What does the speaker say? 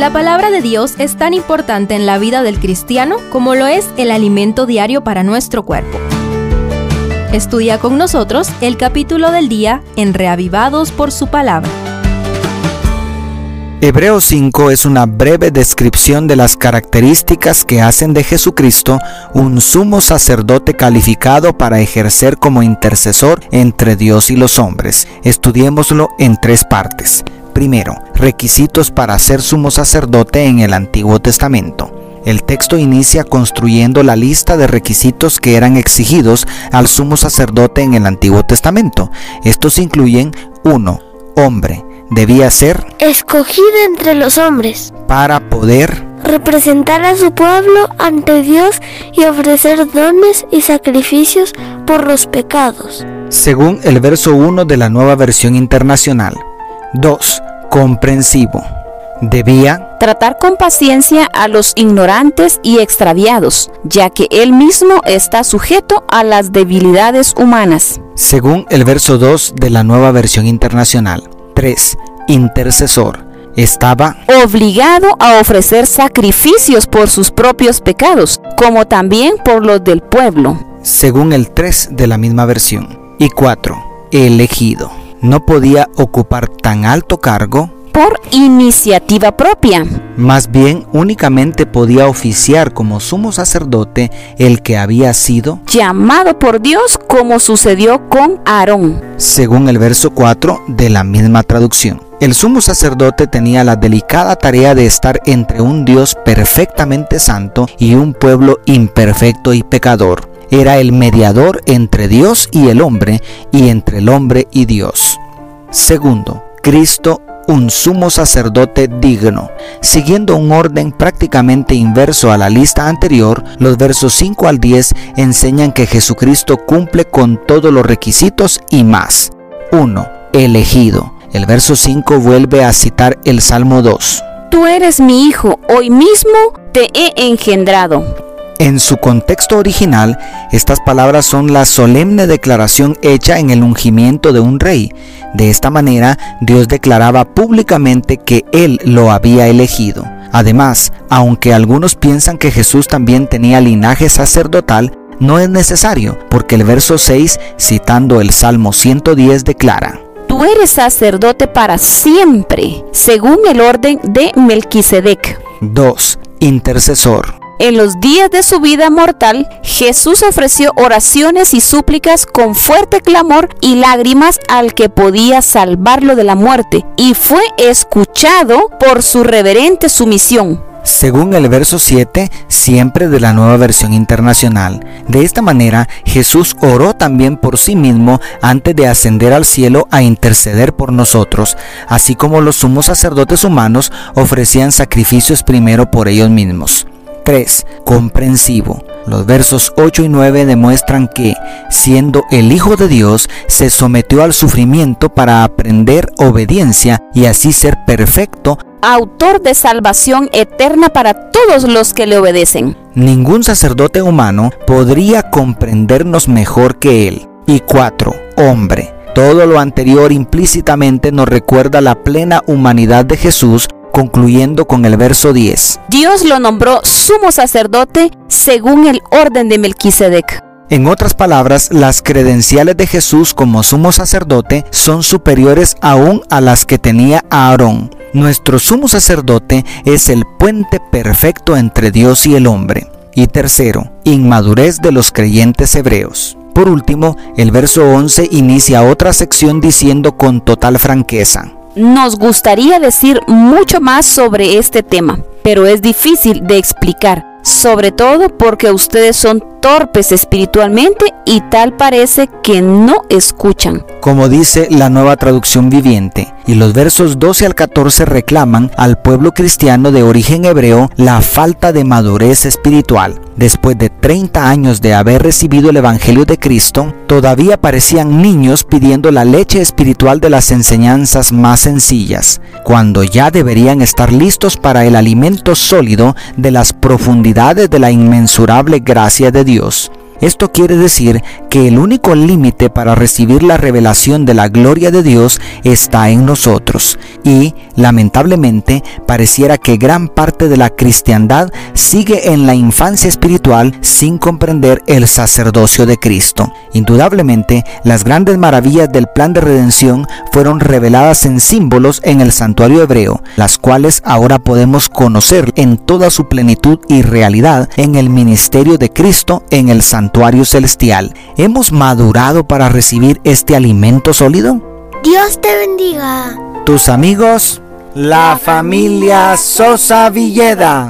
La palabra de Dios es tan importante en la vida del cristiano como lo es el alimento diario para nuestro cuerpo. Estudia con nosotros el capítulo del día en Reavivados por su palabra. Hebreos 5 es una breve descripción de las características que hacen de Jesucristo un sumo sacerdote calificado para ejercer como intercesor entre Dios y los hombres. Estudiémoslo en tres partes. Primero, requisitos para ser sumo sacerdote en el Antiguo Testamento. El texto inicia construyendo la lista de requisitos que eran exigidos al sumo sacerdote en el Antiguo Testamento. Estos incluyen 1. Hombre. Debía ser escogido entre los hombres para poder representar a su pueblo ante Dios y ofrecer dones y sacrificios por los pecados. Según el verso 1 de la nueva versión internacional. 2. Comprensivo. Debía tratar con paciencia a los ignorantes y extraviados, ya que él mismo está sujeto a las debilidades humanas. Según el verso 2 de la nueva versión internacional. 3. Intercesor. Estaba obligado a ofrecer sacrificios por sus propios pecados, como también por los del pueblo. Según el 3 de la misma versión. Y 4. Elegido no podía ocupar tan alto cargo por iniciativa propia. Más bien únicamente podía oficiar como sumo sacerdote el que había sido llamado por Dios como sucedió con Aarón. Según el verso 4 de la misma traducción. El sumo sacerdote tenía la delicada tarea de estar entre un Dios perfectamente santo y un pueblo imperfecto y pecador era el mediador entre Dios y el hombre y entre el hombre y Dios. Segundo, Cristo un sumo sacerdote digno. Siguiendo un orden prácticamente inverso a la lista anterior, los versos 5 al 10 enseñan que Jesucristo cumple con todos los requisitos y más. 1. Elegido. El verso 5 vuelve a citar el Salmo 2. Tú eres mi hijo, hoy mismo te he engendrado. En su contexto original, estas palabras son la solemne declaración hecha en el ungimiento de un rey. De esta manera, Dios declaraba públicamente que Él lo había elegido. Además, aunque algunos piensan que Jesús también tenía linaje sacerdotal, no es necesario, porque el verso 6, citando el Salmo 110, declara, Tú eres sacerdote para siempre, según el orden de Melquisedec. 2. Intercesor. En los días de su vida mortal, Jesús ofreció oraciones y súplicas con fuerte clamor y lágrimas al que podía salvarlo de la muerte, y fue escuchado por su reverente sumisión. Según el verso 7, siempre de la nueva versión internacional. De esta manera, Jesús oró también por sí mismo antes de ascender al cielo a interceder por nosotros, así como los sumos sacerdotes humanos ofrecían sacrificios primero por ellos mismos. 3. Comprensivo. Los versos 8 y 9 demuestran que, siendo el Hijo de Dios, se sometió al sufrimiento para aprender obediencia y así ser perfecto, autor de salvación eterna para todos los que le obedecen. Ningún sacerdote humano podría comprendernos mejor que él. Y 4. Hombre. Todo lo anterior implícitamente nos recuerda la plena humanidad de Jesús concluyendo con el verso 10. Dios lo nombró sumo sacerdote según el orden de Melquisedec. En otras palabras, las credenciales de Jesús como sumo sacerdote son superiores aún a las que tenía Aarón. Nuestro sumo sacerdote es el puente perfecto entre Dios y el hombre. Y tercero, inmadurez de los creyentes hebreos. Por último, el verso 11 inicia otra sección diciendo con total franqueza, nos gustaría decir mucho más sobre este tema, pero es difícil de explicar, sobre todo porque ustedes son torpes espiritualmente y tal parece que no escuchan. Como dice la nueva traducción viviente, y los versos 12 al 14 reclaman al pueblo cristiano de origen hebreo la falta de madurez espiritual. Después de 30 años de haber recibido el Evangelio de Cristo, todavía parecían niños pidiendo la leche espiritual de las enseñanzas más sencillas, cuando ya deberían estar listos para el alimento sólido de las profundidades de la inmensurable gracia de Dios. Esto quiere decir que el único límite para recibir la revelación de la gloria de Dios está en nosotros. Y, lamentablemente, pareciera que gran parte de la cristiandad sigue en la infancia espiritual sin comprender el sacerdocio de Cristo. Indudablemente, las grandes maravillas del plan de redención fueron reveladas en símbolos en el santuario hebreo, las cuales ahora podemos conocer en toda su plenitud y realidad en el ministerio de Cristo en el santuario celestial. ¿Hemos madurado para recibir este alimento sólido? Dios te bendiga. Tus amigos, la familia Sosa Villeda.